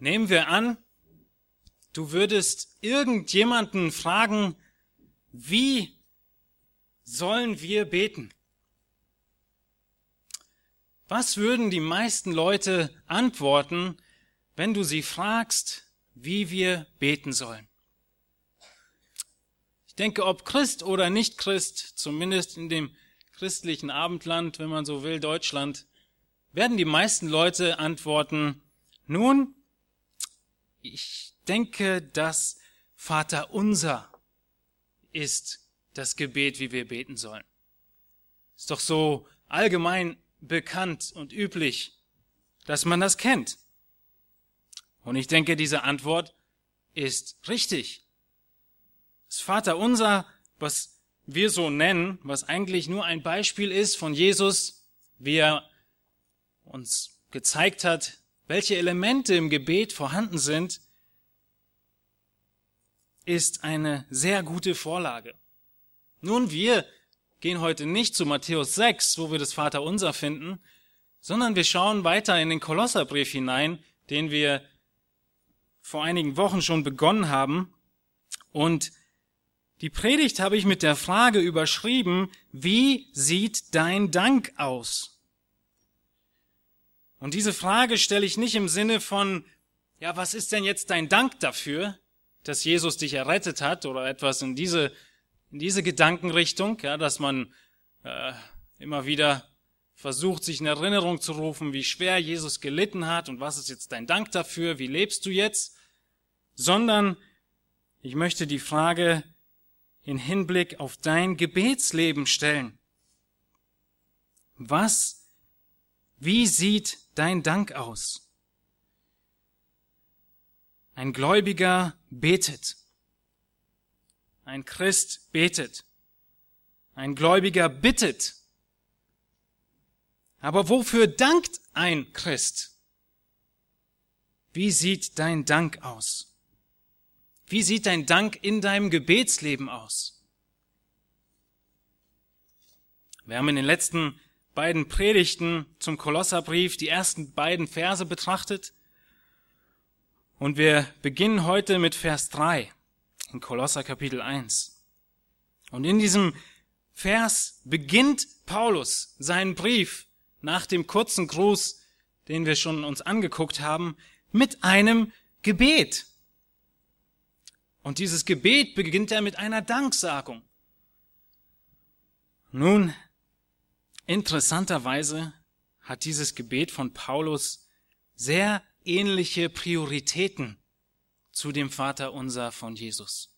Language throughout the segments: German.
Nehmen wir an, du würdest irgendjemanden fragen, wie sollen wir beten? Was würden die meisten Leute antworten, wenn du sie fragst, wie wir beten sollen? Ich denke, ob Christ oder nicht Christ, zumindest in dem christlichen Abendland, wenn man so will, Deutschland, werden die meisten Leute antworten, nun, ich denke, dass Vater unser ist das Gebet, wie wir beten sollen. Ist doch so allgemein bekannt und üblich, dass man das kennt. Und ich denke, diese Antwort ist richtig. Das Vater unser, was wir so nennen, was eigentlich nur ein Beispiel ist von Jesus, wie er uns gezeigt hat, welche Elemente im Gebet vorhanden sind, ist eine sehr gute Vorlage. Nun, wir gehen heute nicht zu Matthäus 6, wo wir das Vaterunser finden, sondern wir schauen weiter in den Kolosserbrief hinein, den wir vor einigen Wochen schon begonnen haben. Und die Predigt habe ich mit der Frage überschrieben, wie sieht dein Dank aus? Und diese Frage stelle ich nicht im Sinne von, ja, was ist denn jetzt dein Dank dafür, dass Jesus dich errettet hat oder etwas in diese, in diese Gedankenrichtung, ja, dass man äh, immer wieder versucht, sich in Erinnerung zu rufen, wie schwer Jesus gelitten hat und was ist jetzt dein Dank dafür, wie lebst du jetzt, sondern ich möchte die Frage in Hinblick auf dein Gebetsleben stellen. Was, wie sieht dein Dank aus? Ein Gläubiger betet. Ein Christ betet. Ein Gläubiger bittet. Aber wofür dankt ein Christ? Wie sieht dein Dank aus? Wie sieht dein Dank in deinem Gebetsleben aus? Wir haben in den letzten beiden Predigten zum Kolosserbrief die ersten beiden Verse betrachtet. Und wir beginnen heute mit Vers 3 in Kolosser Kapitel 1. Und in diesem Vers beginnt Paulus seinen Brief nach dem kurzen Gruß, den wir schon uns angeguckt haben, mit einem Gebet. Und dieses Gebet beginnt er mit einer Danksagung. Nun, interessanterweise hat dieses Gebet von Paulus sehr ähnliche Prioritäten zu dem Vater unser von Jesus.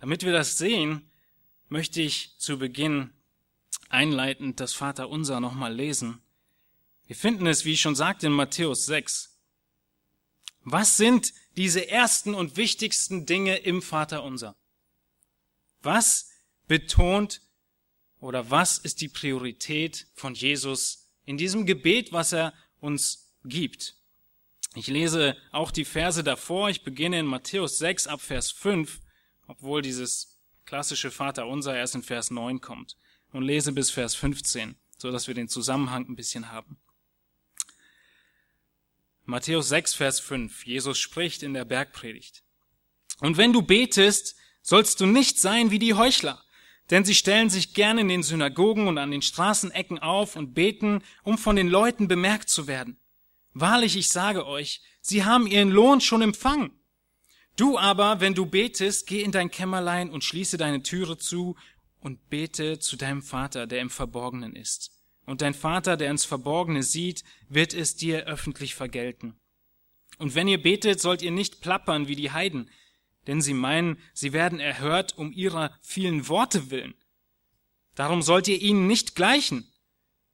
Damit wir das sehen, möchte ich zu Beginn einleitend das Vater unser nochmal lesen. Wir finden es, wie ich schon sagte, in Matthäus 6. Was sind diese ersten und wichtigsten Dinge im Vater unser? Was betont oder was ist die Priorität von Jesus in diesem Gebet, was er uns gibt. Ich lese auch die Verse davor. Ich beginne in Matthäus 6 ab Vers 5, obwohl dieses klassische Vaterunser erst in Vers 9 kommt und lese bis Vers 15, so dass wir den Zusammenhang ein bisschen haben. Matthäus 6, Vers 5. Jesus spricht in der Bergpredigt. Und wenn du betest, sollst du nicht sein wie die Heuchler, denn sie stellen sich gerne in den Synagogen und an den Straßenecken auf und beten, um von den Leuten bemerkt zu werden. Wahrlich, ich sage euch, sie haben ihren Lohn schon empfangen. Du aber, wenn du betest, geh in dein Kämmerlein und schließe deine Türe zu und bete zu deinem Vater, der im Verborgenen ist. Und dein Vater, der ins Verborgene sieht, wird es dir öffentlich vergelten. Und wenn ihr betet, sollt ihr nicht plappern wie die Heiden, denn sie meinen, sie werden erhört um ihrer vielen Worte willen. Darum sollt ihr ihnen nicht gleichen,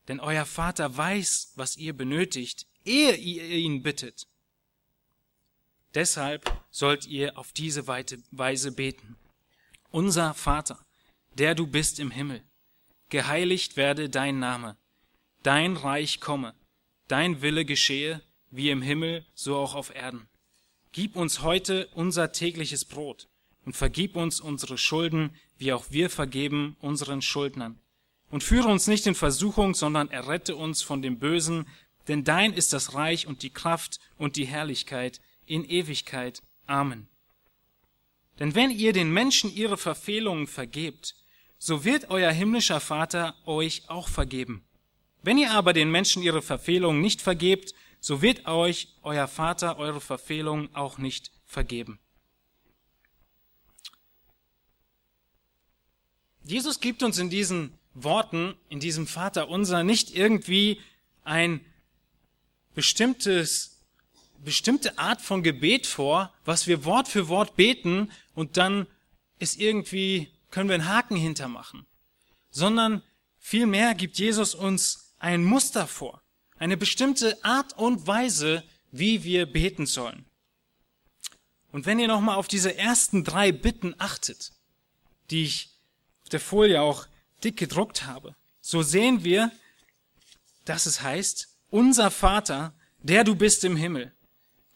denn euer Vater weiß, was ihr benötigt, ehe ihr ihn bittet. Deshalb sollt ihr auf diese Weise beten. Unser Vater, der du bist im Himmel, geheiligt werde dein Name, dein Reich komme, dein Wille geschehe, wie im Himmel, so auch auf Erden. Gib uns heute unser tägliches Brot und vergib uns unsere Schulden, wie auch wir vergeben unseren Schuldnern. Und führe uns nicht in Versuchung, sondern errette uns von dem Bösen, denn dein ist das Reich und die Kraft und die Herrlichkeit in Ewigkeit. Amen. Denn wenn ihr den Menschen ihre Verfehlungen vergebt, so wird euer himmlischer Vater euch auch vergeben. Wenn ihr aber den Menschen ihre Verfehlungen nicht vergebt, so wird euch euer Vater eure Verfehlungen auch nicht vergeben. Jesus gibt uns in diesen Worten, in diesem Vater unser, nicht irgendwie ein bestimmtes, bestimmte Art von Gebet vor, was wir Wort für Wort beten und dann ist irgendwie, können wir einen Haken hintermachen. Sondern vielmehr gibt Jesus uns ein Muster vor, eine bestimmte Art und Weise, wie wir beten sollen. Und wenn ihr nochmal auf diese ersten drei Bitten achtet, die ich auf der Folie auch dick gedruckt habe, so sehen wir, dass es heißt, unser Vater, der du bist im Himmel.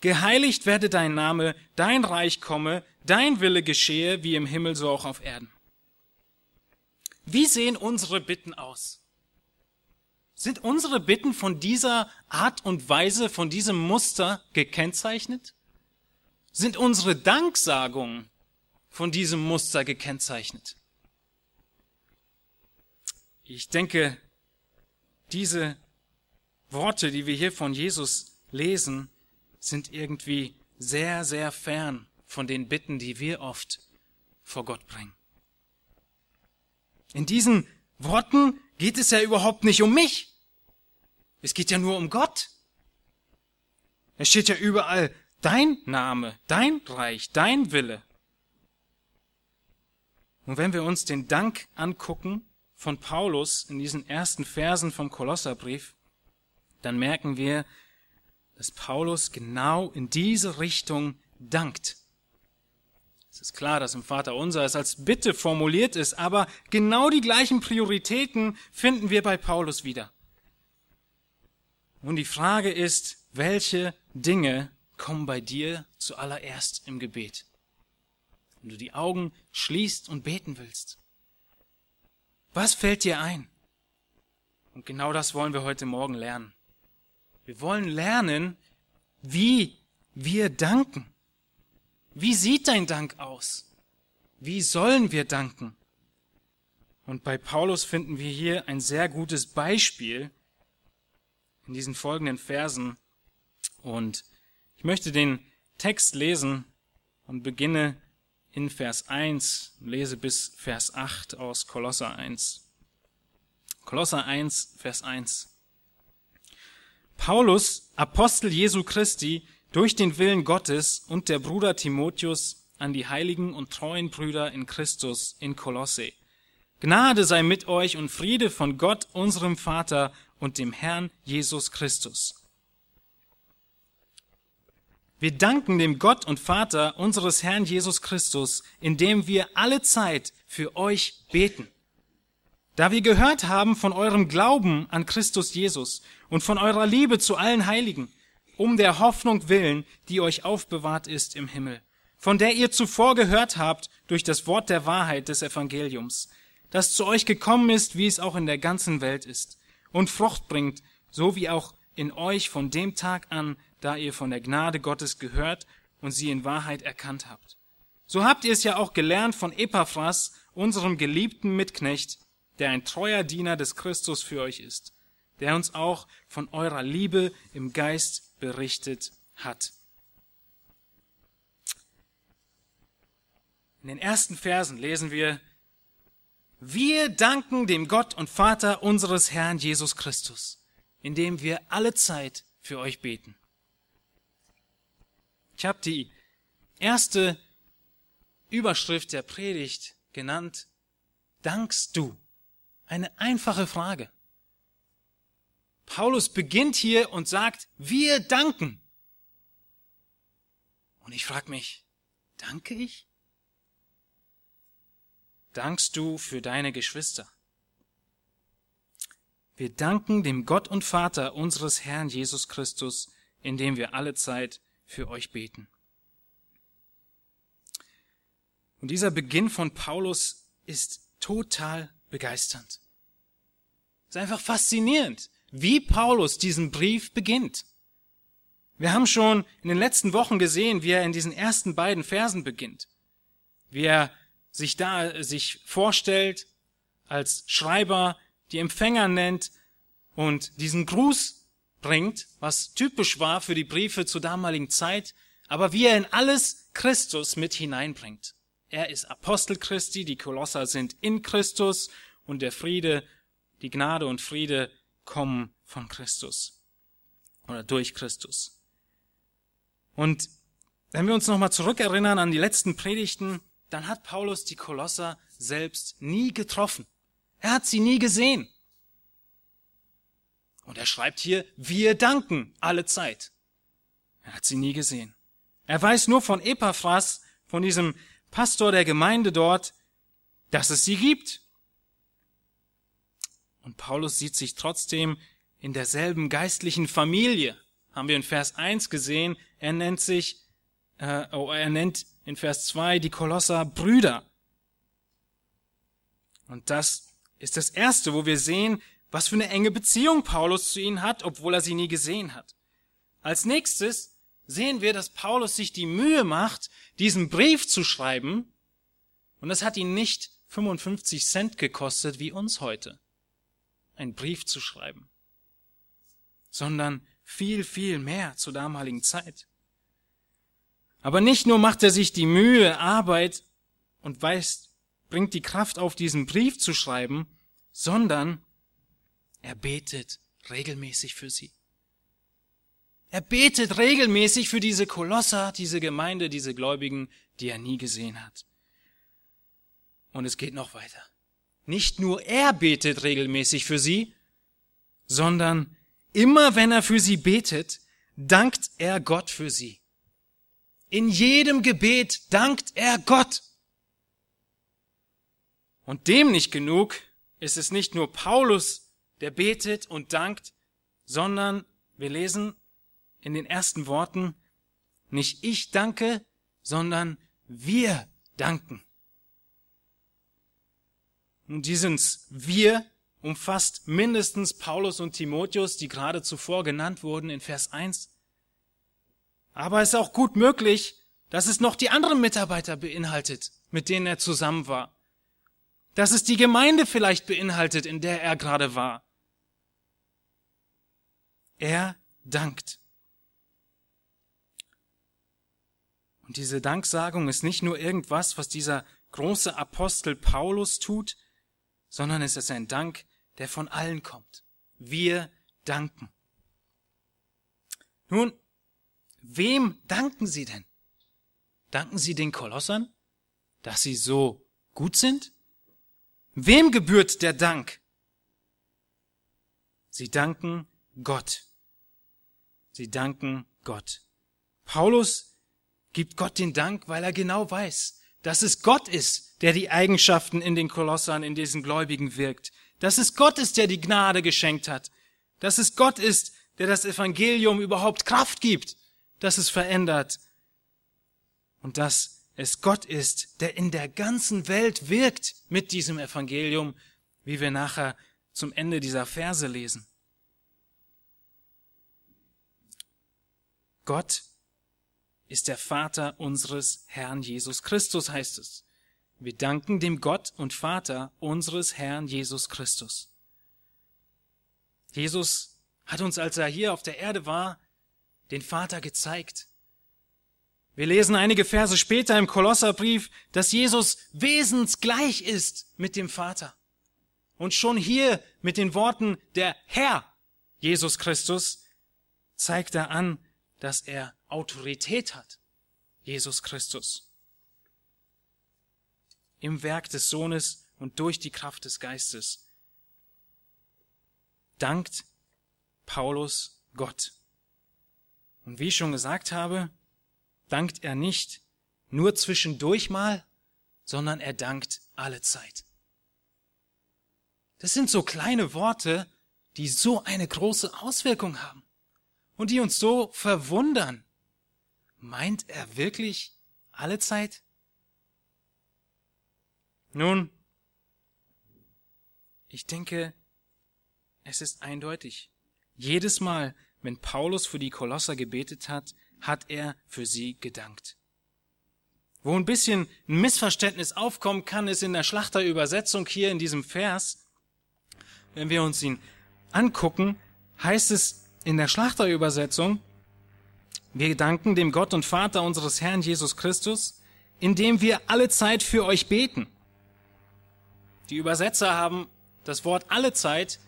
Geheiligt werde dein Name, dein Reich komme, dein Wille geschehe, wie im Himmel so auch auf Erden. Wie sehen unsere Bitten aus? Sind unsere Bitten von dieser Art und Weise, von diesem Muster gekennzeichnet? Sind unsere Danksagungen von diesem Muster gekennzeichnet? Ich denke, diese Worte, die wir hier von Jesus lesen, sind irgendwie sehr, sehr fern von den Bitten, die wir oft vor Gott bringen. In diesen Worten geht es ja überhaupt nicht um mich. Es geht ja nur um Gott. Es steht ja überall dein Name, dein Reich, dein Wille. Und wenn wir uns den Dank angucken von Paulus in diesen ersten Versen vom Kolosserbrief, dann merken wir, dass Paulus genau in diese Richtung dankt. Es ist klar, dass im Vater unser es als Bitte formuliert ist, aber genau die gleichen Prioritäten finden wir bei Paulus wieder. Und die Frage ist, welche Dinge kommen bei dir zuallererst im Gebet? Wenn du die Augen schließt und beten willst. Was fällt dir ein? Und genau das wollen wir heute Morgen lernen. Wir wollen lernen, wie wir danken. Wie sieht dein Dank aus? Wie sollen wir danken? Und bei Paulus finden wir hier ein sehr gutes Beispiel in diesen folgenden Versen. Und ich möchte den Text lesen und beginne in Vers 1, lese bis Vers 8 aus Kolosser 1. Kolosser 1, Vers 1. Paulus, Apostel Jesu Christi, durch den Willen Gottes und der Bruder Timotheus an die heiligen und treuen Brüder in Christus in Kolosse. Gnade sei mit euch und Friede von Gott, unserem Vater und dem Herrn Jesus Christus. Wir danken dem Gott und Vater unseres Herrn Jesus Christus, indem wir alle Zeit für euch beten. Da wir gehört haben von eurem Glauben an Christus Jesus und von eurer Liebe zu allen Heiligen, um der Hoffnung willen, die euch aufbewahrt ist im Himmel, von der ihr zuvor gehört habt durch das Wort der Wahrheit des Evangeliums, das zu euch gekommen ist, wie es auch in der ganzen Welt ist, und Frucht bringt, so wie auch in euch von dem Tag an, da ihr von der Gnade Gottes gehört und sie in Wahrheit erkannt habt. So habt ihr es ja auch gelernt von Epaphras, unserem geliebten Mitknecht, der ein treuer Diener des Christus für euch ist, der uns auch von eurer Liebe im Geist berichtet hat. In den ersten Versen lesen wir, wir danken dem Gott und Vater unseres Herrn Jesus Christus, indem wir alle Zeit für euch beten. Ich habe die erste Überschrift der Predigt genannt, Dankst du? Eine einfache Frage. Paulus beginnt hier und sagt, wir danken. Und ich frage mich, danke ich? Dankst du für deine Geschwister? Wir danken dem Gott und Vater unseres Herrn Jesus Christus, indem wir alle Zeit für euch beten. Und dieser Beginn von Paulus ist total begeisternd. Es ist einfach faszinierend, wie Paulus diesen Brief beginnt. Wir haben schon in den letzten Wochen gesehen, wie er in diesen ersten beiden Versen beginnt. Wie er sich da, sich vorstellt, als Schreiber die Empfänger nennt und diesen Gruß bringt, was typisch war für die Briefe zur damaligen Zeit, aber wie er in alles Christus mit hineinbringt. Er ist Apostel Christi, die Kolosser sind in Christus und der Friede, die Gnade und Friede kommen von Christus oder durch Christus. Und wenn wir uns nochmal zurückerinnern an die letzten Predigten, dann hat Paulus die Kolosser selbst nie getroffen. Er hat sie nie gesehen. Und er schreibt hier, wir danken alle Zeit. Er hat sie nie gesehen. Er weiß nur von Epaphras, von diesem Pastor der Gemeinde dort, dass es sie gibt. Und Paulus sieht sich trotzdem in derselben geistlichen Familie. Haben wir in Vers 1 gesehen. Er nennt sich, äh, oh, er nennt in Vers 2 die Kolosser Brüder. Und das ist das Erste, wo wir sehen, was für eine enge Beziehung Paulus zu ihnen hat, obwohl er sie nie gesehen hat. Als nächstes sehen wir, dass Paulus sich die Mühe macht, diesen Brief zu schreiben. Und das hat ihn nicht 55 Cent gekostet wie uns heute, einen Brief zu schreiben, sondern viel, viel mehr zur damaligen Zeit. Aber nicht nur macht er sich die Mühe, Arbeit und weiß, bringt die Kraft auf, diesen Brief zu schreiben, sondern er betet regelmäßig für sie. Er betet regelmäßig für diese Kolosser, diese Gemeinde, diese Gläubigen, die er nie gesehen hat. Und es geht noch weiter. Nicht nur er betet regelmäßig für sie, sondern immer wenn er für sie betet, dankt er Gott für sie. In jedem Gebet dankt er Gott. Und dem nicht genug ist es nicht nur Paulus, der betet und dankt, sondern wir lesen in den ersten Worten, nicht ich danke, sondern wir danken. Und dieses Wir umfasst mindestens Paulus und Timotheus, die gerade zuvor genannt wurden in Vers 1. Aber es ist auch gut möglich, dass es noch die anderen Mitarbeiter beinhaltet, mit denen er zusammen war. Dass es die Gemeinde vielleicht beinhaltet, in der er gerade war. Er dankt. Und diese Danksagung ist nicht nur irgendwas, was dieser große Apostel Paulus tut, sondern es ist ein Dank, der von allen kommt. Wir danken. Nun, wem danken Sie denn? Danken Sie den Kolossern, dass sie so gut sind? Wem gebührt der Dank? Sie danken Gott. Sie danken Gott. Paulus gibt Gott den Dank, weil er genau weiß, dass es Gott ist, der die Eigenschaften in den Kolossern, in diesen Gläubigen wirkt. Dass es Gott ist, der die Gnade geschenkt hat. Dass es Gott ist, der das Evangelium überhaupt Kraft gibt, dass es verändert. Und dass es Gott ist, der in der ganzen Welt wirkt mit diesem Evangelium, wie wir nachher zum Ende dieser Verse lesen. Gott ist der Vater unseres Herrn Jesus Christus, heißt es. Wir danken dem Gott und Vater unseres Herrn Jesus Christus. Jesus hat uns, als er hier auf der Erde war, den Vater gezeigt. Wir lesen einige Verse später im Kolosserbrief, dass Jesus wesensgleich ist mit dem Vater. Und schon hier mit den Worten der Herr Jesus Christus zeigt er an, dass er Autorität hat. Jesus Christus. Im Werk des Sohnes und durch die Kraft des Geistes. Dankt Paulus Gott. Und wie ich schon gesagt habe, dankt er nicht nur zwischendurch mal, sondern er dankt alle Zeit. Das sind so kleine Worte, die so eine große Auswirkung haben und die uns so verwundern. Meint er wirklich alle Zeit? Nun, ich denke, es ist eindeutig. Jedes Mal, wenn Paulus für die Kolosser gebetet hat, hat er für sie gedankt. Wo ein bisschen ein Missverständnis aufkommen kann, ist in der Schlachterübersetzung hier in diesem Vers. Wenn wir uns ihn angucken, heißt es in der Schlachterübersetzung, wir danken dem Gott und Vater unseres Herrn Jesus Christus, indem wir alle Zeit für euch beten. Die Übersetzer haben das Wort alle Zeit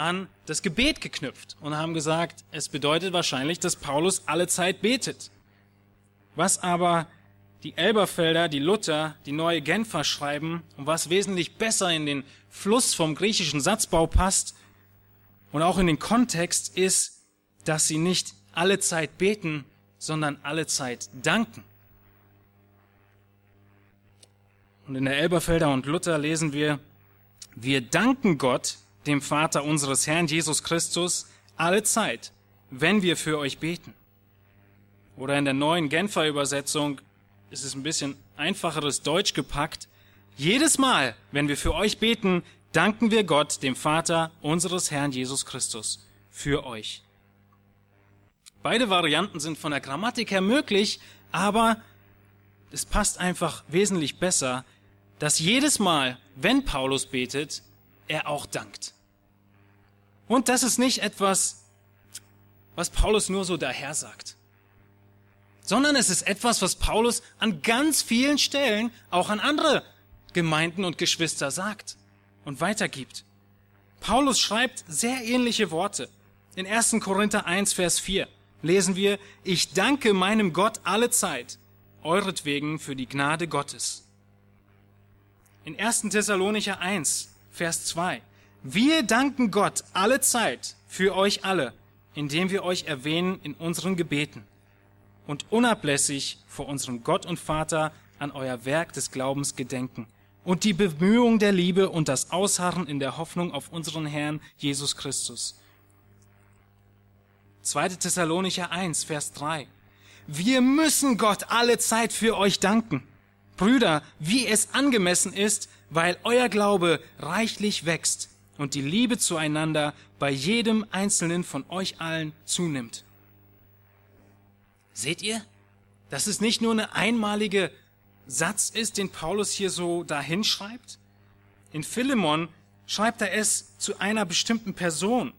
an das Gebet geknüpft und haben gesagt, es bedeutet wahrscheinlich, dass Paulus alle Zeit betet. Was aber die Elberfelder, die Luther, die neue Genfer schreiben und was wesentlich besser in den Fluss vom griechischen Satzbau passt und auch in den Kontext ist, dass sie nicht alle Zeit beten, sondern alle Zeit danken. Und in der Elberfelder und Luther lesen wir, wir danken Gott, dem Vater unseres Herrn Jesus Christus, alle Zeit, wenn wir für euch beten. Oder in der neuen Genfer Übersetzung ist es ein bisschen einfacheres Deutsch gepackt. Jedes Mal, wenn wir für euch beten, danken wir Gott, dem Vater unseres Herrn Jesus Christus, für euch. Beide Varianten sind von der Grammatik her möglich, aber es passt einfach wesentlich besser, dass jedes Mal, wenn Paulus betet, er auch dankt. Und das ist nicht etwas, was Paulus nur so daher sagt, sondern es ist etwas, was Paulus an ganz vielen Stellen auch an andere Gemeinden und Geschwister sagt und weitergibt. Paulus schreibt sehr ähnliche Worte. In 1. Korinther 1, Vers 4 lesen wir, ich danke meinem Gott alle Zeit, euretwegen für die Gnade Gottes. In 1. Thessalonicher 1, Vers 2, wir danken Gott alle Zeit für euch alle, indem wir euch erwähnen in unseren Gebeten und unablässig vor unserem Gott und Vater an euer Werk des Glaubens gedenken und die Bemühung der Liebe und das Ausharren in der Hoffnung auf unseren Herrn Jesus Christus. 2. Thessalonicher 1, Vers 3. Wir müssen Gott alle Zeit für euch danken. Brüder, wie es angemessen ist, weil euer Glaube reichlich wächst und die Liebe zueinander bei jedem einzelnen von euch allen zunimmt. Seht ihr, dass es nicht nur eine einmalige Satz ist, den Paulus hier so dahin schreibt? In Philemon schreibt er es zu einer bestimmten Person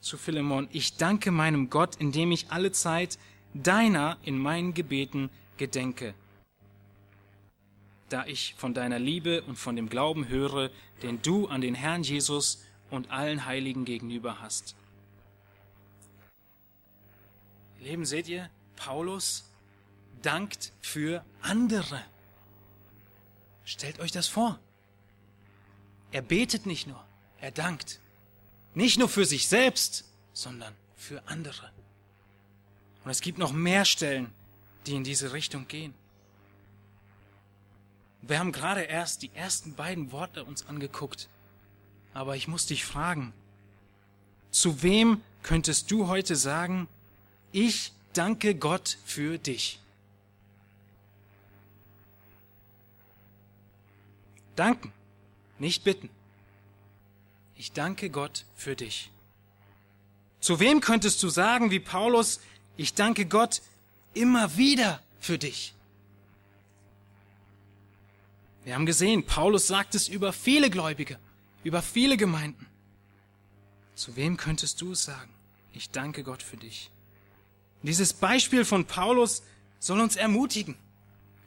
zu Philemon, ich danke meinem Gott, indem ich alle Zeit deiner in meinen Gebeten gedenke, da ich von deiner Liebe und von dem Glauben höre, den du an den Herrn Jesus und allen Heiligen gegenüber hast. Leben seht ihr, Paulus dankt für andere. Stellt euch das vor. Er betet nicht nur, er dankt. Nicht nur für sich selbst, sondern für andere. Und es gibt noch mehr Stellen, die in diese Richtung gehen. Wir haben gerade erst die ersten beiden Worte uns angeguckt. Aber ich muss dich fragen, zu wem könntest du heute sagen, ich danke Gott für dich? Danken, nicht bitten. Ich danke Gott für dich. Zu wem könntest du sagen, wie Paulus, ich danke Gott immer wieder für dich? Wir haben gesehen, Paulus sagt es über viele Gläubige, über viele Gemeinden. Zu wem könntest du es sagen? Ich danke Gott für dich. Dieses Beispiel von Paulus soll uns ermutigen.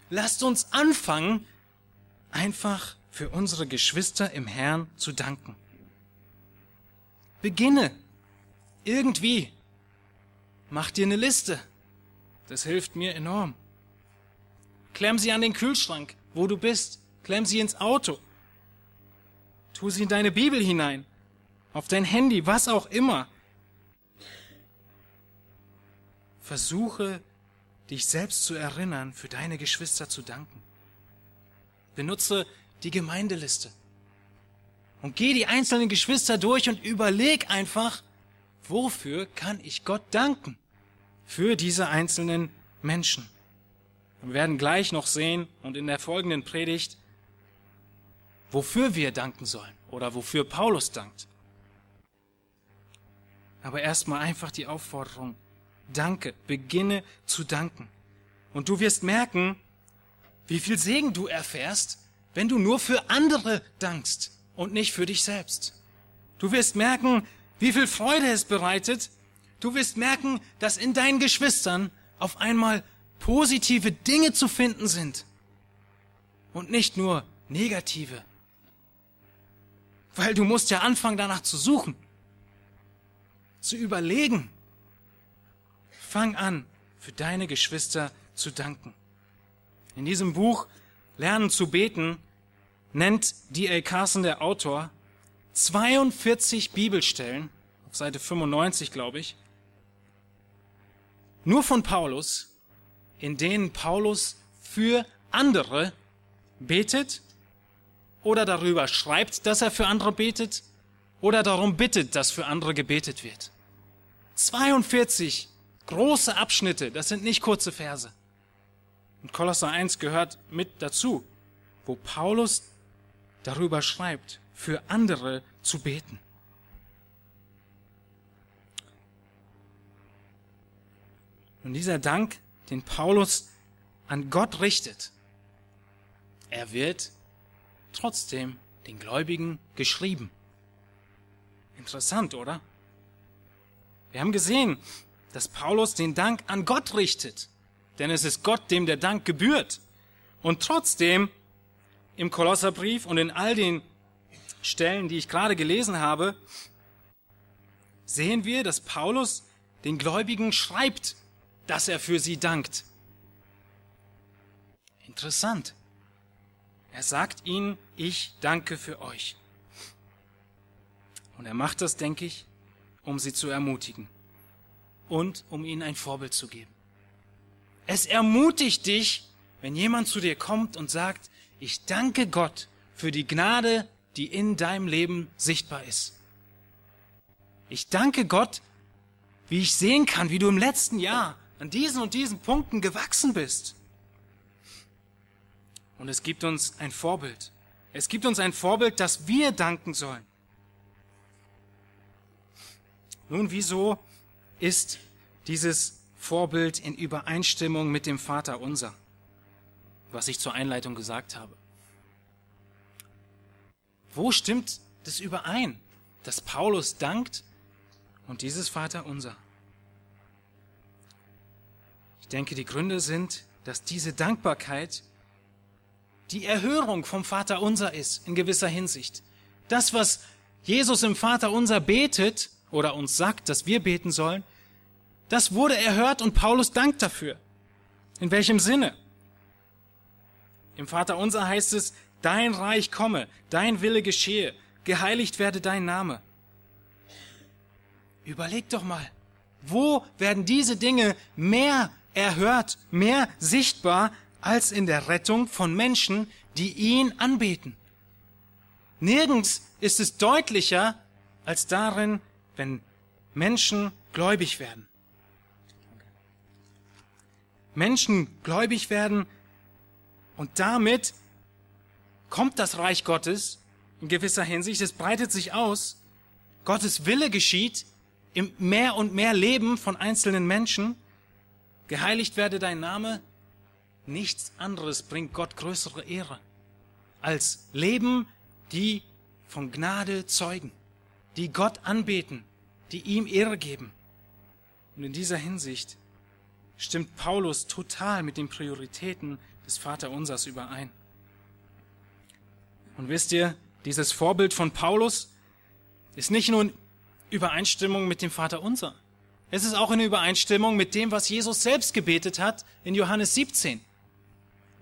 Lasst uns anfangen, einfach für unsere Geschwister im Herrn zu danken. Beginne. Irgendwie. Mach dir eine Liste. Das hilft mir enorm. Klemm sie an den Kühlschrank, wo du bist. Klemm sie ins Auto. Tu sie in deine Bibel hinein. Auf dein Handy, was auch immer. Versuche, dich selbst zu erinnern, für deine Geschwister zu danken. Benutze die Gemeindeliste. Und geh die einzelnen Geschwister durch und überleg einfach, wofür kann ich Gott danken? Für diese einzelnen Menschen. Wir werden gleich noch sehen und in der folgenden Predigt, wofür wir danken sollen oder wofür Paulus dankt. Aber erstmal einfach die Aufforderung. Danke. Beginne zu danken. Und du wirst merken, wie viel Segen du erfährst, wenn du nur für andere dankst und nicht für dich selbst. Du wirst merken, wie viel Freude es bereitet. Du wirst merken, dass in deinen Geschwistern auf einmal positive Dinge zu finden sind und nicht nur negative. Weil du musst ja anfangen danach zu suchen, zu überlegen. Fang an, für deine Geschwister zu danken. In diesem Buch Lernen zu beten nennt D.A. Carson, der Autor, 42 Bibelstellen, auf Seite 95 glaube ich, nur von Paulus, in denen Paulus für andere betet oder darüber schreibt, dass er für andere betet oder darum bittet, dass für andere gebetet wird. 42 große Abschnitte, das sind nicht kurze Verse. Und Kolosser 1 gehört mit dazu, wo Paulus darüber schreibt, für andere zu beten. Und dieser Dank, den Paulus an Gott richtet, er wird trotzdem den Gläubigen geschrieben. Interessant, oder? Wir haben gesehen, dass Paulus den Dank an Gott richtet, denn es ist Gott, dem der Dank gebührt. Und trotzdem im Kolosserbrief und in all den Stellen, die ich gerade gelesen habe, sehen wir, dass Paulus den Gläubigen schreibt, dass er für sie dankt. Interessant. Er sagt ihnen, ich danke für euch. Und er macht das, denke ich, um sie zu ermutigen und um ihnen ein Vorbild zu geben. Es ermutigt dich, wenn jemand zu dir kommt und sagt, ich danke Gott für die Gnade, die in deinem Leben sichtbar ist. Ich danke Gott, wie ich sehen kann, wie du im letzten Jahr an diesen und diesen Punkten gewachsen bist. Und es gibt uns ein Vorbild. Es gibt uns ein Vorbild, das wir danken sollen. Nun, wieso ist dieses Vorbild in Übereinstimmung mit dem Vater unser, was ich zur Einleitung gesagt habe? Wo stimmt das überein, dass Paulus dankt und dieses Vater unser? Ich denke, die Gründe sind, dass diese Dankbarkeit die Erhörung vom Vater unser ist, in gewisser Hinsicht. Das, was Jesus im Vater unser betet oder uns sagt, dass wir beten sollen, das wurde erhört und Paulus dankt dafür. In welchem Sinne? Im Vater unser heißt es, dein Reich komme, dein Wille geschehe, geheiligt werde dein Name. Überleg doch mal, wo werden diese Dinge mehr erhört, mehr sichtbar als in der Rettung von Menschen, die ihn anbeten. Nirgends ist es deutlicher als darin, wenn Menschen gläubig werden. Menschen gläubig werden und damit kommt das Reich Gottes in gewisser Hinsicht, es breitet sich aus, Gottes Wille geschieht im mehr und mehr Leben von einzelnen Menschen, geheiligt werde dein Name, Nichts anderes bringt Gott größere Ehre als Leben, die von Gnade zeugen, die Gott anbeten, die ihm Ehre geben. Und in dieser Hinsicht stimmt Paulus total mit den Prioritäten des Vaterunsers überein. Und wisst ihr, dieses Vorbild von Paulus ist nicht nur in Übereinstimmung mit dem Vaterunser. Es ist auch in Übereinstimmung mit dem, was Jesus selbst gebetet hat in Johannes 17.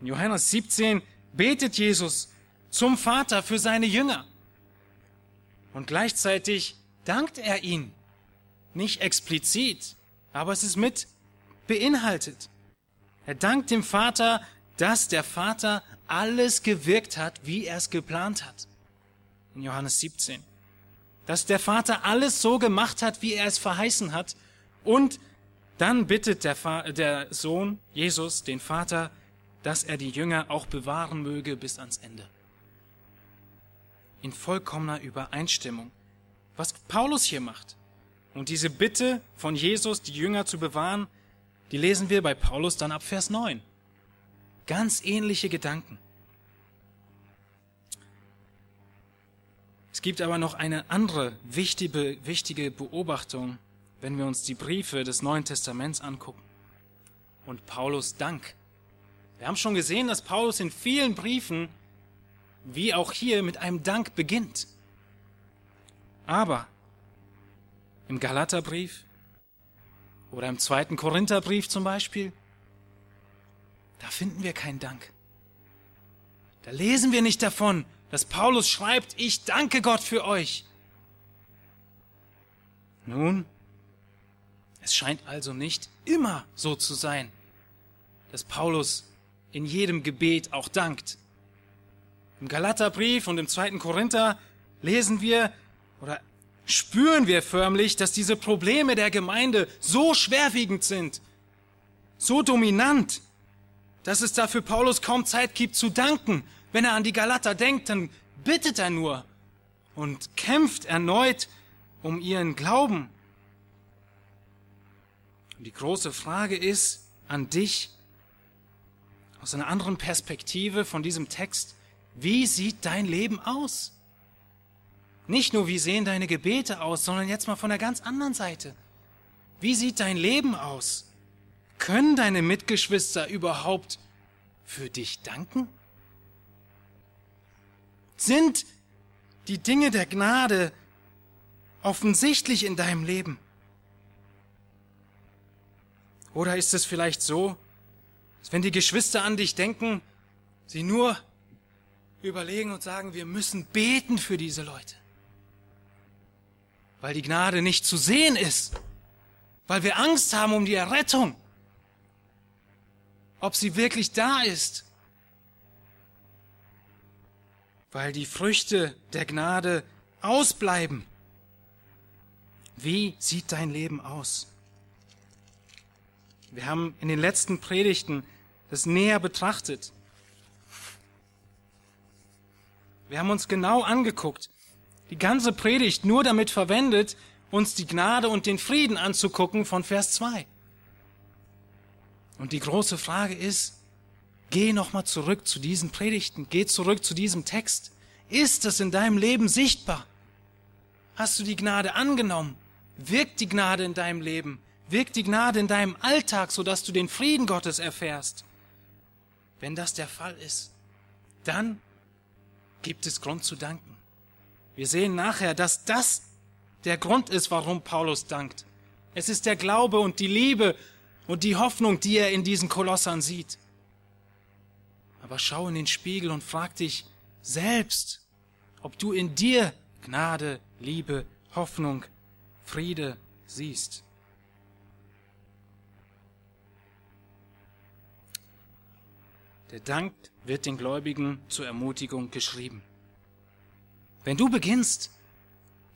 In Johannes 17 betet Jesus zum Vater für seine Jünger. Und gleichzeitig dankt er ihn. Nicht explizit, aber es ist mit beinhaltet. Er dankt dem Vater, dass der Vater alles gewirkt hat, wie er es geplant hat. In Johannes 17. Dass der Vater alles so gemacht hat, wie er es verheißen hat. Und dann bittet der, der Sohn Jesus den Vater, dass er die Jünger auch bewahren möge bis ans Ende. In vollkommener Übereinstimmung, was Paulus hier macht. Und diese Bitte von Jesus, die Jünger zu bewahren, die lesen wir bei Paulus dann ab Vers 9. Ganz ähnliche Gedanken. Es gibt aber noch eine andere wichtige, wichtige Beobachtung, wenn wir uns die Briefe des Neuen Testaments angucken. Und Paulus Dank. Wir haben schon gesehen, dass Paulus in vielen Briefen, wie auch hier, mit einem Dank beginnt. Aber im Galaterbrief oder im zweiten Korintherbrief zum Beispiel, da finden wir keinen Dank. Da lesen wir nicht davon, dass Paulus schreibt, ich danke Gott für euch. Nun, es scheint also nicht immer so zu sein, dass Paulus in jedem Gebet auch dankt. Im Galaterbrief und im zweiten Korinther lesen wir oder spüren wir förmlich, dass diese Probleme der Gemeinde so schwerwiegend sind, so dominant, dass es da für Paulus kaum Zeit gibt zu danken. Wenn er an die Galater denkt, dann bittet er nur und kämpft erneut um ihren Glauben. Und die große Frage ist an dich, aus einer anderen Perspektive von diesem Text, wie sieht dein Leben aus? Nicht nur, wie sehen deine Gebete aus, sondern jetzt mal von der ganz anderen Seite. Wie sieht dein Leben aus? Können deine Mitgeschwister überhaupt für dich danken? Sind die Dinge der Gnade offensichtlich in deinem Leben? Oder ist es vielleicht so, dass wenn die Geschwister an dich denken, sie nur überlegen und sagen, wir müssen beten für diese Leute? weil die Gnade nicht zu sehen ist, weil wir Angst haben um die Errettung, ob sie wirklich da ist, weil die Früchte der Gnade ausbleiben. Wie sieht dein Leben aus? Wir haben in den letzten Predigten das näher betrachtet. Wir haben uns genau angeguckt, die ganze Predigt nur damit verwendet, uns die Gnade und den Frieden anzugucken von Vers 2. Und die große Frage ist, geh nochmal zurück zu diesen Predigten, geh zurück zu diesem Text. Ist es in deinem Leben sichtbar? Hast du die Gnade angenommen? Wirkt die Gnade in deinem Leben? Wirkt die Gnade in deinem Alltag, sodass du den Frieden Gottes erfährst? Wenn das der Fall ist, dann gibt es Grund zu danken. Wir sehen nachher, dass das der Grund ist, warum Paulus dankt. Es ist der Glaube und die Liebe und die Hoffnung, die er in diesen Kolossern sieht. Aber schau in den Spiegel und frag dich selbst, ob du in dir Gnade, Liebe, Hoffnung, Friede siehst. Der Dank wird den Gläubigen zur Ermutigung geschrieben. Wenn du beginnst,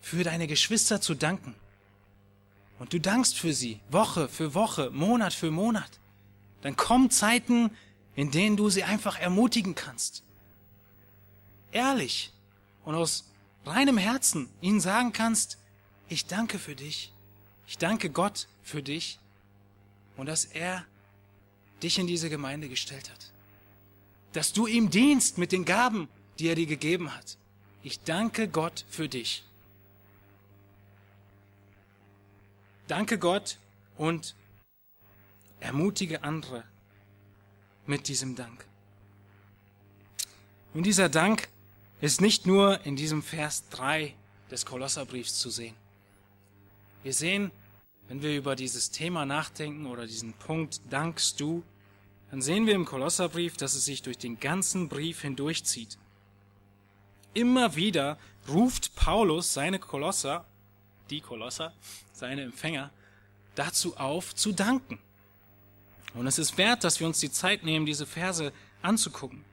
für deine Geschwister zu danken, und du dankst für sie Woche für Woche, Monat für Monat, dann kommen Zeiten, in denen du sie einfach ermutigen kannst. Ehrlich und aus reinem Herzen ihnen sagen kannst, ich danke für dich. Ich danke Gott für dich und dass er dich in diese Gemeinde gestellt hat. Dass du ihm dienst mit den Gaben, die er dir gegeben hat. Ich danke Gott für dich. Danke Gott und ermutige andere mit diesem Dank. Und dieser Dank ist nicht nur in diesem Vers 3 des Kolosserbriefs zu sehen. Wir sehen, wenn wir über dieses Thema nachdenken oder diesen Punkt dankst du, dann sehen wir im Kolosserbrief, dass es sich durch den ganzen Brief hindurchzieht. Immer wieder ruft Paulus seine Kolosser, die Kolosser, seine Empfänger, dazu auf, zu danken. Und es ist wert, dass wir uns die Zeit nehmen, diese Verse anzugucken.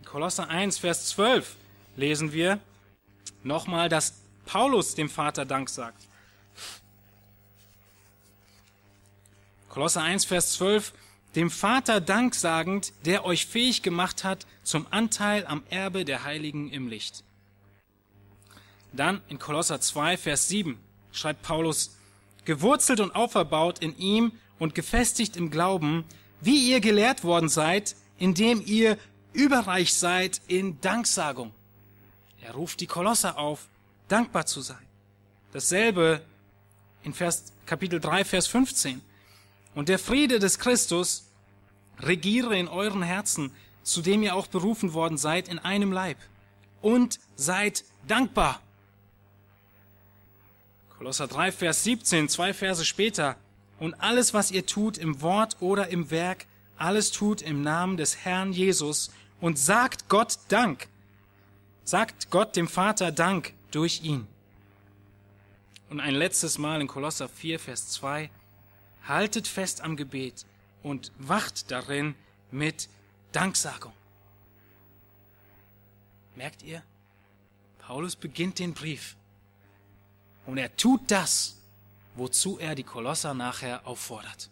In Kolosser 1, Vers 12 lesen wir nochmal, dass Paulus dem Vater Dank sagt. Kolosser 1, Vers 12, dem Vater Dank sagend, der euch fähig gemacht hat zum Anteil am Erbe der Heiligen im Licht. Dann in Kolosser 2, Vers 7 schreibt Paulus, gewurzelt und auferbaut in ihm und gefestigt im Glauben, wie ihr gelehrt worden seid, indem ihr überreich seid in Danksagung. Er ruft die Kolosser auf, dankbar zu sein. Dasselbe in Vers, Kapitel 3, Vers 15. Und der Friede des Christus regiere in euren Herzen, zu dem ihr auch berufen worden seid, in einem Leib. Und seid dankbar. Kolosser 3, Vers 17, zwei Verse später. Und alles, was ihr tut, im Wort oder im Werk, alles tut im Namen des Herrn Jesus und sagt Gott Dank. Sagt Gott dem Vater Dank durch ihn. Und ein letztes Mal in Kolosser 4, Vers 2. Haltet fest am Gebet und wacht darin mit Danksagung. Merkt ihr? Paulus beginnt den Brief und er tut das, wozu er die Kolosser nachher auffordert.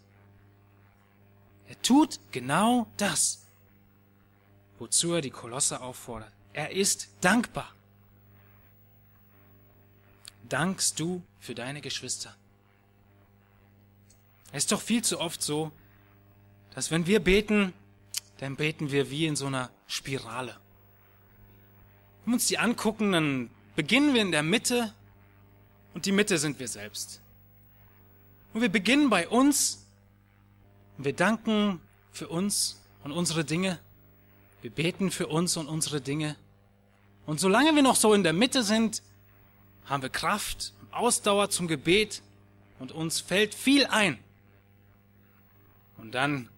Er tut genau das, wozu er die Kolosser auffordert. Er ist dankbar. Dankst du für deine Geschwister? Es ist doch viel zu oft so, dass wenn wir beten, dann beten wir wie in so einer Spirale. Wenn wir uns die angucken, dann beginnen wir in der Mitte und die Mitte sind wir selbst. Und wir beginnen bei uns und wir danken für uns und unsere Dinge. Wir beten für uns und unsere Dinge. Und solange wir noch so in der Mitte sind, haben wir Kraft und Ausdauer zum Gebet und uns fällt viel ein. Und dann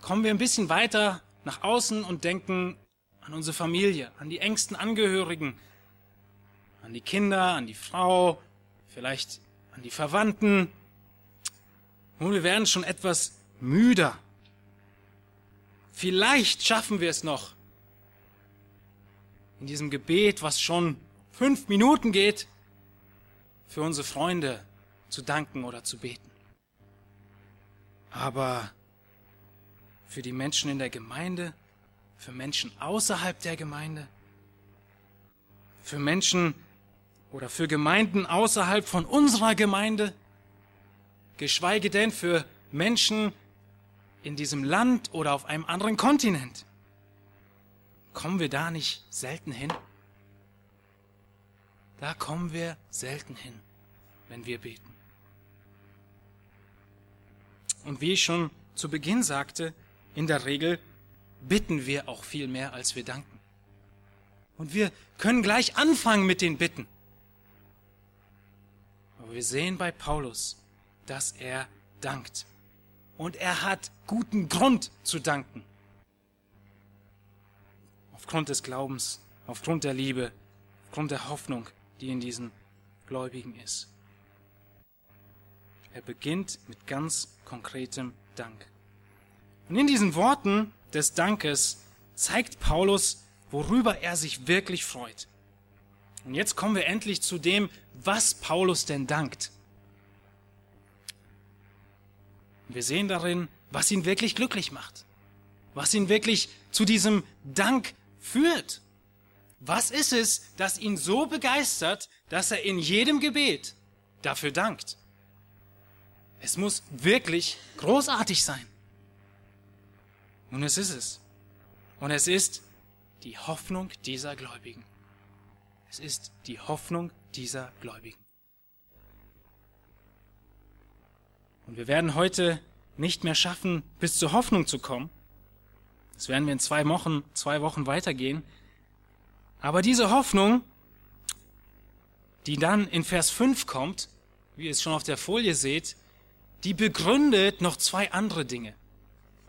kommen wir ein bisschen weiter nach außen und denken an unsere Familie, an die engsten Angehörigen, an die Kinder, an die Frau, vielleicht an die Verwandten. Und wir werden schon etwas müder. Vielleicht schaffen wir es noch, in diesem Gebet, was schon fünf Minuten geht, für unsere Freunde zu danken oder zu beten. Aber für die Menschen in der Gemeinde, für Menschen außerhalb der Gemeinde, für Menschen oder für Gemeinden außerhalb von unserer Gemeinde, geschweige denn für Menschen in diesem Land oder auf einem anderen Kontinent. Kommen wir da nicht selten hin? Da kommen wir selten hin, wenn wir beten. Und wie ich schon zu Beginn sagte, in der Regel bitten wir auch viel mehr, als wir danken. Und wir können gleich anfangen mit den Bitten. Aber wir sehen bei Paulus, dass er dankt. Und er hat guten Grund zu danken aufgrund des Glaubens, aufgrund der Liebe, aufgrund der Hoffnung, die in diesen Gläubigen ist. Er beginnt mit ganz konkretem Dank. Und in diesen Worten des Dankes zeigt Paulus, worüber er sich wirklich freut. Und jetzt kommen wir endlich zu dem, was Paulus denn dankt. Wir sehen darin, was ihn wirklich glücklich macht, was ihn wirklich zu diesem Dank führt. Was ist es, das ihn so begeistert, dass er in jedem Gebet dafür dankt? Es muss wirklich großartig sein. Und es ist es. Und es ist die Hoffnung dieser Gläubigen. Es ist die Hoffnung dieser Gläubigen. Und wir werden heute nicht mehr schaffen, bis zur Hoffnung zu kommen. Das werden wir in zwei Wochen, zwei Wochen weitergehen. Aber diese Hoffnung, die dann in Vers 5 kommt, wie ihr es schon auf der Folie seht, die begründet noch zwei andere Dinge.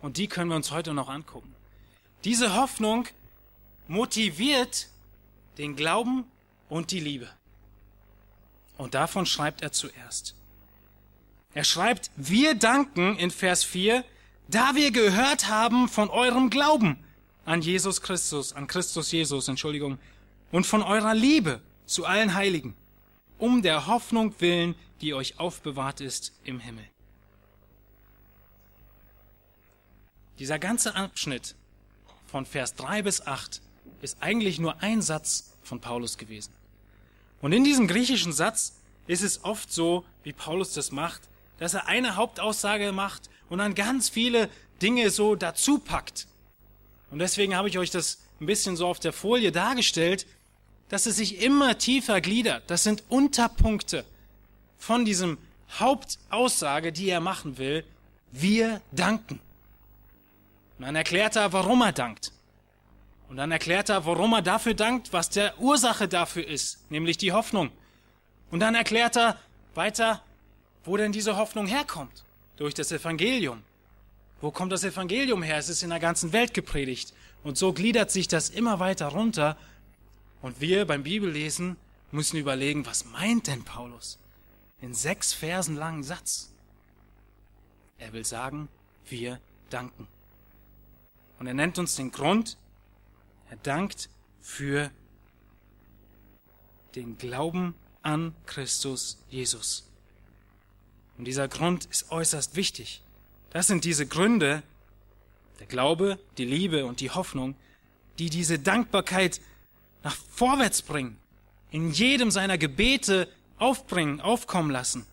Und die können wir uns heute noch angucken. Diese Hoffnung motiviert den Glauben und die Liebe. Und davon schreibt er zuerst. Er schreibt, wir danken in Vers 4, da wir gehört haben von eurem Glauben an Jesus Christus, an Christus Jesus, Entschuldigung, und von eurer Liebe zu allen Heiligen, um der Hoffnung willen, die euch aufbewahrt ist im Himmel. Dieser ganze Abschnitt von Vers 3 bis 8 ist eigentlich nur ein Satz von Paulus gewesen. Und in diesem griechischen Satz ist es oft so, wie Paulus das macht, dass er eine Hauptaussage macht und dann ganz viele Dinge so dazu packt. Und deswegen habe ich euch das ein bisschen so auf der Folie dargestellt, dass es sich immer tiefer gliedert. Das sind Unterpunkte von diesem Hauptaussage, die er machen will. Wir danken. Und dann erklärt er, warum er dankt. Und dann erklärt er, warum er dafür dankt, was der Ursache dafür ist, nämlich die Hoffnung. Und dann erklärt er weiter, wo denn diese Hoffnung herkommt. Durch das Evangelium. Wo kommt das Evangelium her? Es ist in der ganzen Welt gepredigt. Und so gliedert sich das immer weiter runter. Und wir beim Bibellesen müssen überlegen, was meint denn Paulus? In sechs Versen langen Satz. Er will sagen, wir danken. Und er nennt uns den Grund, er dankt für den Glauben an Christus Jesus. Und dieser Grund ist äußerst wichtig. Das sind diese Gründe, der Glaube, die Liebe und die Hoffnung, die diese Dankbarkeit nach vorwärts bringen, in jedem seiner Gebete aufbringen, aufkommen lassen.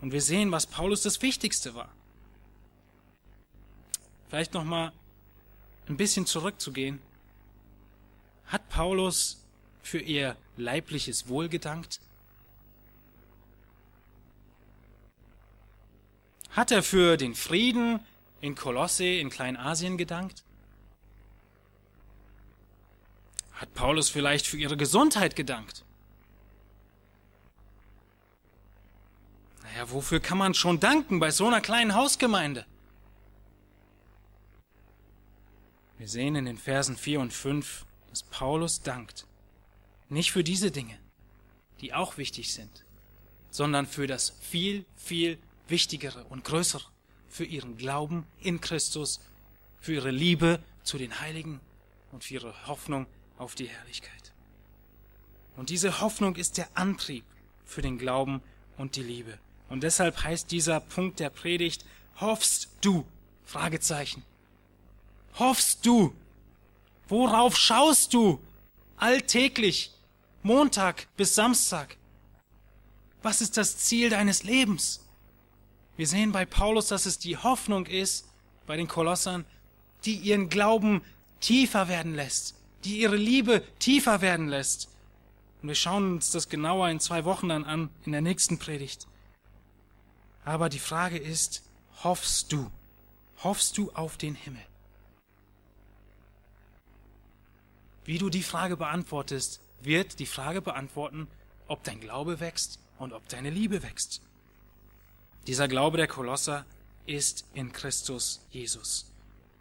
Und wir sehen, was Paulus das Wichtigste war. Vielleicht noch mal ein bisschen zurückzugehen. Hat Paulus für ihr leibliches Wohl gedankt? Hat er für den Frieden in Kolosse in Kleinasien gedankt? Hat Paulus vielleicht für ihre Gesundheit gedankt? Naja, wofür kann man schon danken bei so einer kleinen Hausgemeinde? Wir sehen in den Versen 4 und 5, dass Paulus dankt. Nicht für diese Dinge, die auch wichtig sind, sondern für das viel, viel wichtigere und größere, für ihren Glauben in Christus, für ihre Liebe zu den Heiligen und für ihre Hoffnung auf die Herrlichkeit. Und diese Hoffnung ist der Antrieb für den Glauben und die Liebe. Und deshalb heißt dieser Punkt der Predigt, hoffst du? Fragezeichen. Hoffst du? Worauf schaust du? Alltäglich, Montag bis Samstag. Was ist das Ziel deines Lebens? Wir sehen bei Paulus, dass es die Hoffnung ist, bei den Kolossern, die ihren Glauben tiefer werden lässt, die ihre Liebe tiefer werden lässt. Und wir schauen uns das genauer in zwei Wochen dann an, in der nächsten Predigt. Aber die Frage ist, hoffst du? Hoffst du auf den Himmel? Wie du die Frage beantwortest, wird die Frage beantworten, ob dein Glaube wächst und ob deine Liebe wächst. Dieser Glaube der Kolosser ist in Christus Jesus.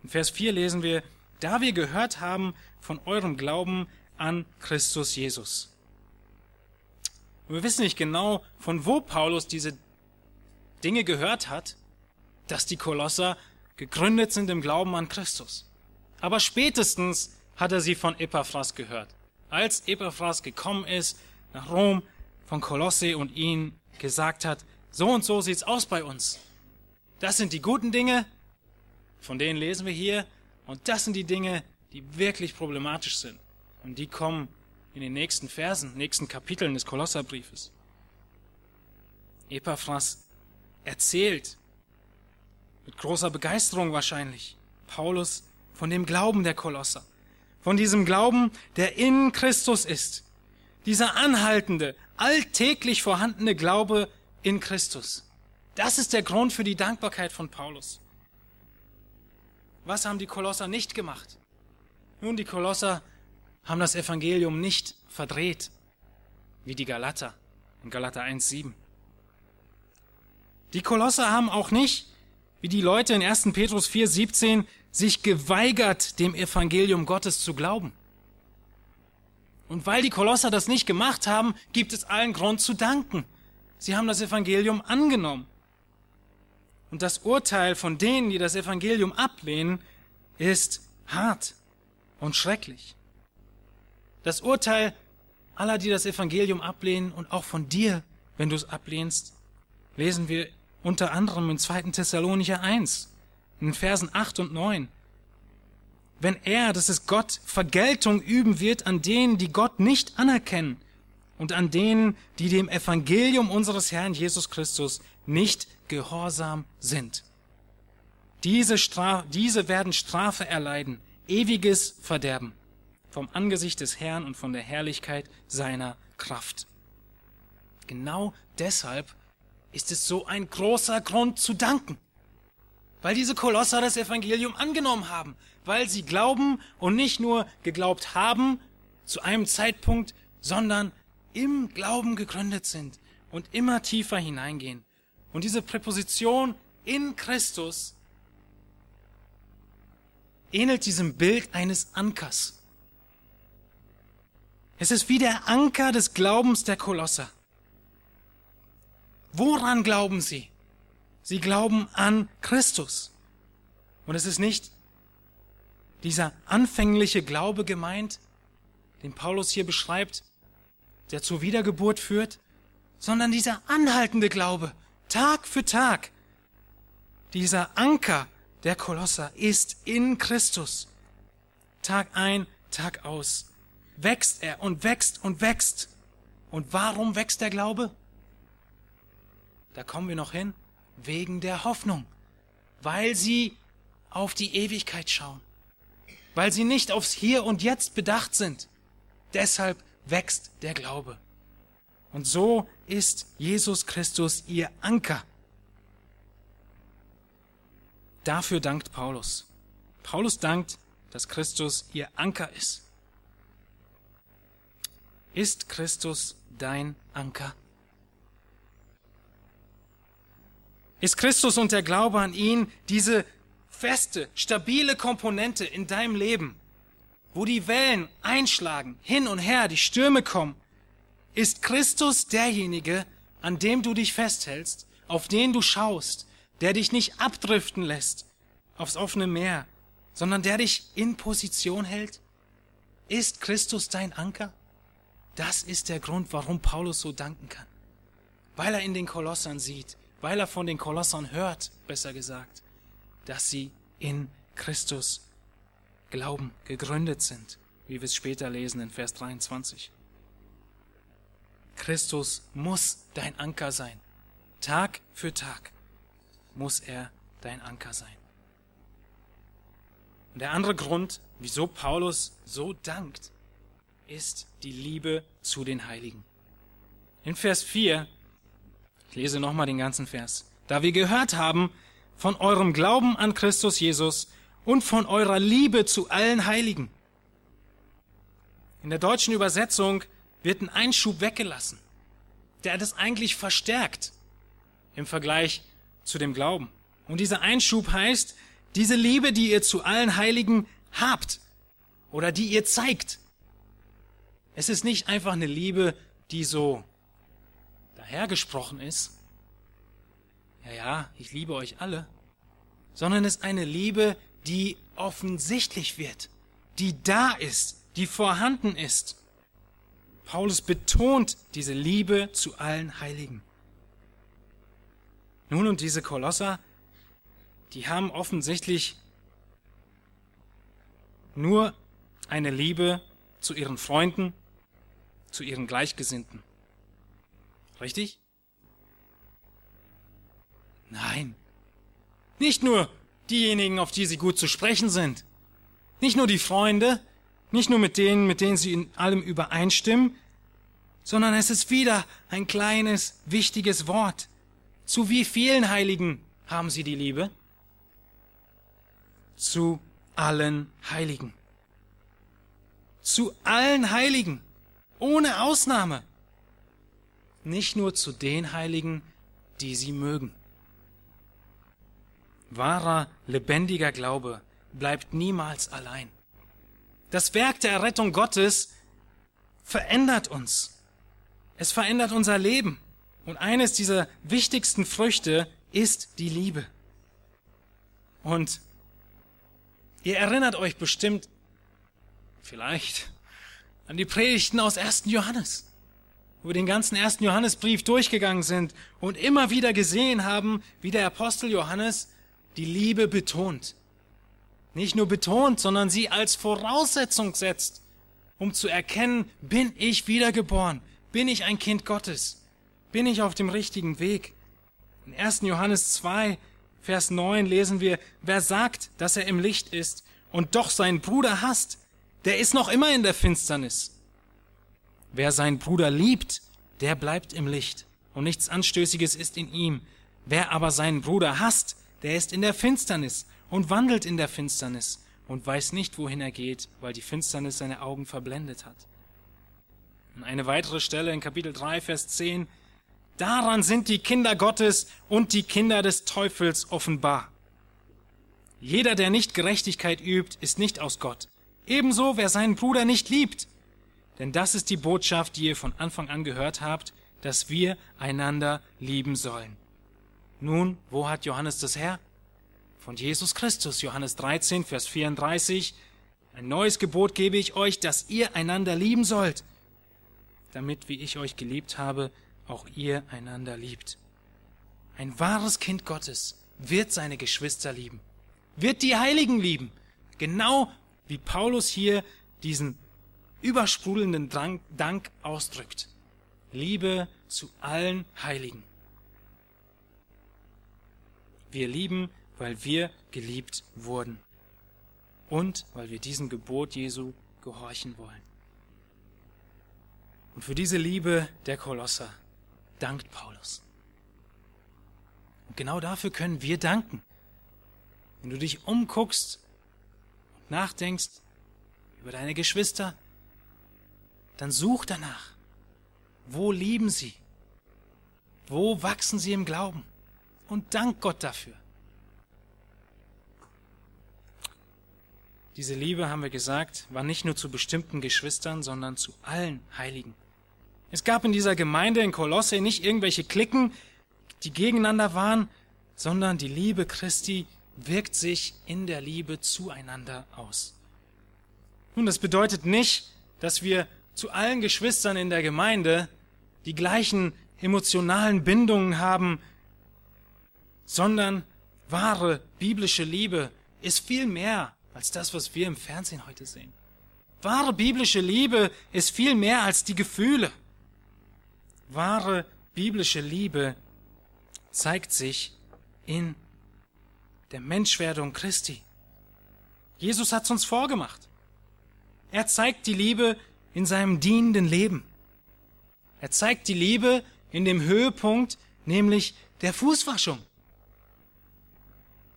In Vers 4 lesen wir, da wir gehört haben von eurem Glauben an Christus Jesus. Und wir wissen nicht genau, von wo Paulus diese Dinge gehört hat, dass die Kolosser gegründet sind im Glauben an Christus. Aber spätestens hat er sie von Epaphras gehört. Als Epaphras gekommen ist nach Rom von Kolosse und ihn gesagt hat, so und so sieht's aus bei uns. Das sind die guten Dinge, von denen lesen wir hier, und das sind die Dinge, die wirklich problematisch sind. Und die kommen in den nächsten Versen, nächsten Kapiteln des Kolosserbriefes. Epaphras erzählt, mit großer Begeisterung wahrscheinlich, Paulus von dem Glauben der Kolosser von diesem Glauben, der in Christus ist. Dieser anhaltende, alltäglich vorhandene Glaube in Christus. Das ist der Grund für die Dankbarkeit von Paulus. Was haben die Kolosser nicht gemacht? Nun, die Kolosser haben das Evangelium nicht verdreht, wie die Galater in Galater 1.7. Die Kolosser haben auch nicht, wie die Leute in 1. Petrus 4.17, sich geweigert, dem Evangelium Gottes zu glauben. Und weil die Kolosser das nicht gemacht haben, gibt es allen Grund zu danken. Sie haben das Evangelium angenommen. Und das Urteil von denen, die das Evangelium ablehnen, ist hart und schrecklich. Das Urteil aller, die das Evangelium ablehnen und auch von dir, wenn du es ablehnst, lesen wir unter anderem in 2. Thessalonicher 1 in den Versen 8 und 9. Wenn er, das ist Gott, Vergeltung üben wird an denen, die Gott nicht anerkennen und an denen, die dem Evangelium unseres Herrn Jesus Christus nicht gehorsam sind. Diese, Stra diese werden Strafe erleiden, ewiges Verderben vom Angesicht des Herrn und von der Herrlichkeit seiner Kraft. Genau deshalb ist es so ein großer Grund zu danken. Weil diese Kolosser das Evangelium angenommen haben, weil sie glauben und nicht nur geglaubt haben zu einem Zeitpunkt, sondern im Glauben gegründet sind und immer tiefer hineingehen. Und diese Präposition in Christus ähnelt diesem Bild eines Ankers. Es ist wie der Anker des Glaubens der Kolosser. Woran glauben sie? Sie glauben an Christus. Und es ist nicht dieser anfängliche Glaube gemeint, den Paulus hier beschreibt, der zur Wiedergeburt führt, sondern dieser anhaltende Glaube, Tag für Tag. Dieser Anker der Kolosser ist in Christus. Tag ein, Tag aus. Wächst er und wächst und wächst. Und warum wächst der Glaube? Da kommen wir noch hin. Wegen der Hoffnung. Weil sie auf die Ewigkeit schauen. Weil sie nicht aufs Hier und Jetzt bedacht sind. Deshalb wächst der Glaube. Und so ist Jesus Christus ihr Anker. Dafür dankt Paulus. Paulus dankt, dass Christus ihr Anker ist. Ist Christus dein Anker? Ist Christus und der Glaube an ihn diese feste, stabile Komponente in deinem Leben, wo die Wellen einschlagen, hin und her, die Stürme kommen? Ist Christus derjenige, an dem du dich festhältst, auf den du schaust, der dich nicht abdriften lässt aufs offene Meer, sondern der dich in Position hält? Ist Christus dein Anker? Das ist der Grund, warum Paulus so danken kann. Weil er in den Kolossern sieht, weil er von den Kolossern hört, besser gesagt, dass sie in Christus glauben, gegründet sind, wie wir es später lesen in Vers 23. Christus muss dein Anker sein. Tag für Tag muss er dein Anker sein. Und der andere Grund, wieso Paulus so dankt, ist die Liebe zu den Heiligen. In Vers 4 ich lese nochmal den ganzen Vers. Da wir gehört haben von eurem Glauben an Christus Jesus und von eurer Liebe zu allen Heiligen. In der deutschen Übersetzung wird ein Einschub weggelassen, der das eigentlich verstärkt im Vergleich zu dem Glauben. Und dieser Einschub heißt, diese Liebe, die ihr zu allen Heiligen habt oder die ihr zeigt. Es ist nicht einfach eine Liebe, die so dahergesprochen ist, ja, ja, ich liebe euch alle, sondern es ist eine Liebe, die offensichtlich wird, die da ist, die vorhanden ist. Paulus betont diese Liebe zu allen Heiligen. Nun und diese Kolosser, die haben offensichtlich nur eine Liebe zu ihren Freunden, zu ihren Gleichgesinnten. Richtig? Nein. Nicht nur diejenigen, auf die sie gut zu sprechen sind. Nicht nur die Freunde, nicht nur mit denen, mit denen sie in allem übereinstimmen, sondern es ist wieder ein kleines, wichtiges Wort. Zu wie vielen Heiligen haben sie die Liebe? Zu allen Heiligen. Zu allen Heiligen. Ohne Ausnahme nicht nur zu den Heiligen, die sie mögen. Wahrer, lebendiger Glaube bleibt niemals allein. Das Werk der Errettung Gottes verändert uns. Es verändert unser Leben. Und eines dieser wichtigsten Früchte ist die Liebe. Und ihr erinnert euch bestimmt, vielleicht, an die Predigten aus 1. Johannes wo wir den ganzen ersten Johannesbrief durchgegangen sind und immer wieder gesehen haben, wie der Apostel Johannes die Liebe betont. Nicht nur betont, sondern sie als Voraussetzung setzt, um zu erkennen, bin ich wiedergeboren, Bin ich ein Kind Gottes? Bin ich auf dem richtigen Weg? In 1. Johannes 2, Vers 9 lesen wir, wer sagt, dass er im Licht ist und doch seinen Bruder hasst, der ist noch immer in der Finsternis. Wer seinen Bruder liebt, der bleibt im Licht und nichts Anstößiges ist in ihm. Wer aber seinen Bruder hasst, der ist in der Finsternis und wandelt in der Finsternis und weiß nicht, wohin er geht, weil die Finsternis seine Augen verblendet hat. Und eine weitere Stelle in Kapitel 3, Vers 10. Daran sind die Kinder Gottes und die Kinder des Teufels offenbar. Jeder, der nicht Gerechtigkeit übt, ist nicht aus Gott. Ebenso, wer seinen Bruder nicht liebt. Denn das ist die Botschaft, die ihr von Anfang an gehört habt, dass wir einander lieben sollen. Nun, wo hat Johannes das her? Von Jesus Christus, Johannes 13, Vers 34. Ein neues Gebot gebe ich euch, dass ihr einander lieben sollt, damit, wie ich euch geliebt habe, auch ihr einander liebt. Ein wahres Kind Gottes wird seine Geschwister lieben, wird die Heiligen lieben, genau wie Paulus hier diesen übersprudelnden Dank ausdrückt. Liebe zu allen Heiligen. Wir lieben, weil wir geliebt wurden und weil wir diesem Gebot Jesu gehorchen wollen. Und für diese Liebe der Kolosser dankt Paulus. Und genau dafür können wir danken. Wenn du dich umguckst und nachdenkst über deine Geschwister, dann such danach. Wo lieben sie? Wo wachsen sie im Glauben? Und dank Gott dafür. Diese Liebe, haben wir gesagt, war nicht nur zu bestimmten Geschwistern, sondern zu allen Heiligen. Es gab in dieser Gemeinde in Kolosse nicht irgendwelche Klicken, die gegeneinander waren, sondern die Liebe Christi wirkt sich in der Liebe zueinander aus. Nun, das bedeutet nicht, dass wir zu allen Geschwistern in der Gemeinde die gleichen emotionalen Bindungen haben, sondern wahre biblische Liebe ist viel mehr als das, was wir im Fernsehen heute sehen. Wahre biblische Liebe ist viel mehr als die Gefühle. Wahre biblische Liebe zeigt sich in der Menschwerdung Christi. Jesus hat es uns vorgemacht. Er zeigt die Liebe in seinem dienenden Leben. Er zeigt die Liebe in dem Höhepunkt, nämlich der Fußwaschung.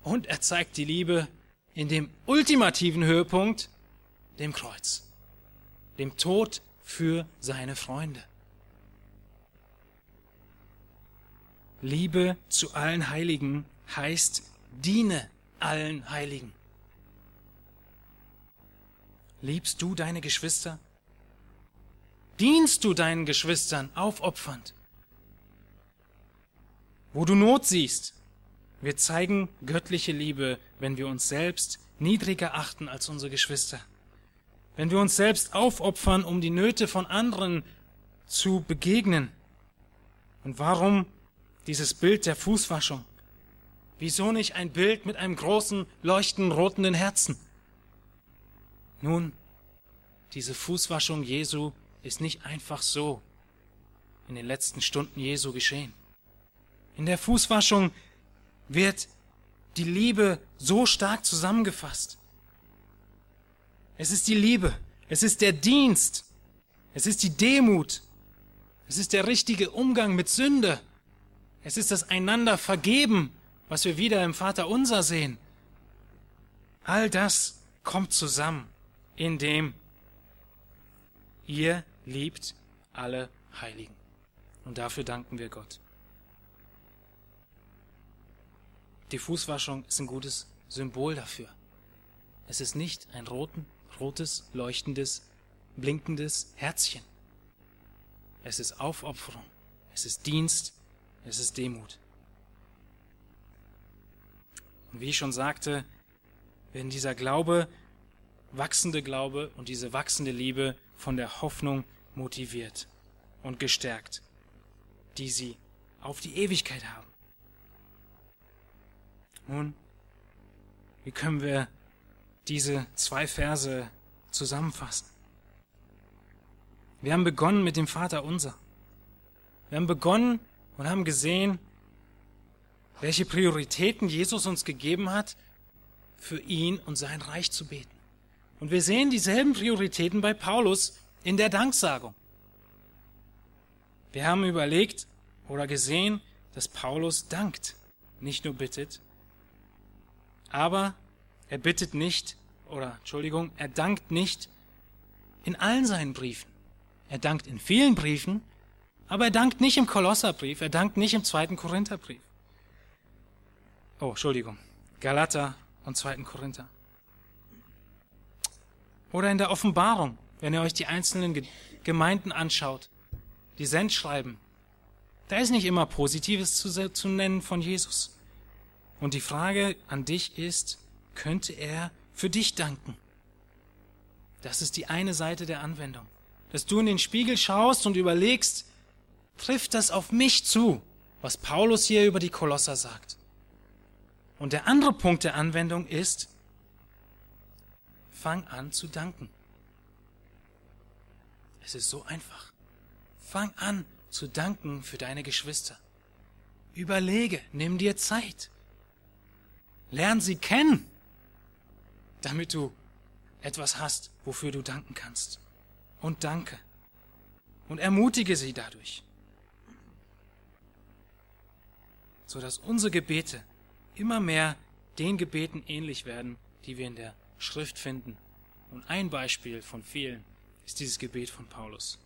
Und er zeigt die Liebe in dem ultimativen Höhepunkt, dem Kreuz, dem Tod für seine Freunde. Liebe zu allen Heiligen heißt, diene allen Heiligen. Liebst du deine Geschwister? Dienst du deinen Geschwistern aufopfernd? Wo du Not siehst, wir zeigen göttliche Liebe, wenn wir uns selbst niedriger achten als unsere Geschwister. Wenn wir uns selbst aufopfern, um die Nöte von anderen zu begegnen. Und warum dieses Bild der Fußwaschung? Wieso nicht ein Bild mit einem großen, leuchtenden, rotenden Herzen? Nun, diese Fußwaschung Jesu ist nicht einfach so in den letzten Stunden Jesu geschehen. In der Fußwaschung wird die Liebe so stark zusammengefasst. Es ist die Liebe, es ist der Dienst, es ist die Demut, es ist der richtige Umgang mit Sünde, es ist das einander vergeben, was wir wieder im Vater unser sehen. All das kommt zusammen, indem ihr liebt alle Heiligen. Und dafür danken wir Gott. Die Fußwaschung ist ein gutes Symbol dafür. Es ist nicht ein roten, rotes, leuchtendes, blinkendes Herzchen. Es ist Aufopferung, es ist Dienst, es ist Demut. Und wie ich schon sagte, wenn dieser Glaube, wachsende Glaube und diese wachsende Liebe von der Hoffnung motiviert und gestärkt, die sie auf die Ewigkeit haben. Nun, wie können wir diese zwei Verse zusammenfassen? Wir haben begonnen mit dem Vater unser. Wir haben begonnen und haben gesehen, welche Prioritäten Jesus uns gegeben hat, für ihn und sein Reich zu beten. Und wir sehen dieselben Prioritäten bei Paulus in der Danksagung. Wir haben überlegt oder gesehen, dass Paulus dankt, nicht nur bittet, aber er bittet nicht, oder Entschuldigung, er dankt nicht in allen seinen Briefen. Er dankt in vielen Briefen, aber er dankt nicht im Kolosserbrief, er dankt nicht im zweiten Korintherbrief. Oh, Entschuldigung, Galater und zweiten Korinther. Oder in der Offenbarung, wenn ihr euch die einzelnen Gemeinden anschaut, die Sendschreiben. Da ist nicht immer Positives zu, zu nennen von Jesus. Und die Frage an dich ist, könnte er für dich danken? Das ist die eine Seite der Anwendung. Dass du in den Spiegel schaust und überlegst, trifft das auf mich zu, was Paulus hier über die Kolosser sagt? Und der andere Punkt der Anwendung ist, fang an zu danken. Es ist so einfach. Fang an zu danken für deine Geschwister. Überlege, nimm dir Zeit. Lern sie kennen, damit du etwas hast, wofür du danken kannst. Und danke. Und ermutige sie dadurch. Sodass unsere Gebete immer mehr den Gebeten ähnlich werden, die wir in der Schrift finden. Und ein Beispiel von vielen ist dieses Gebet von Paulus.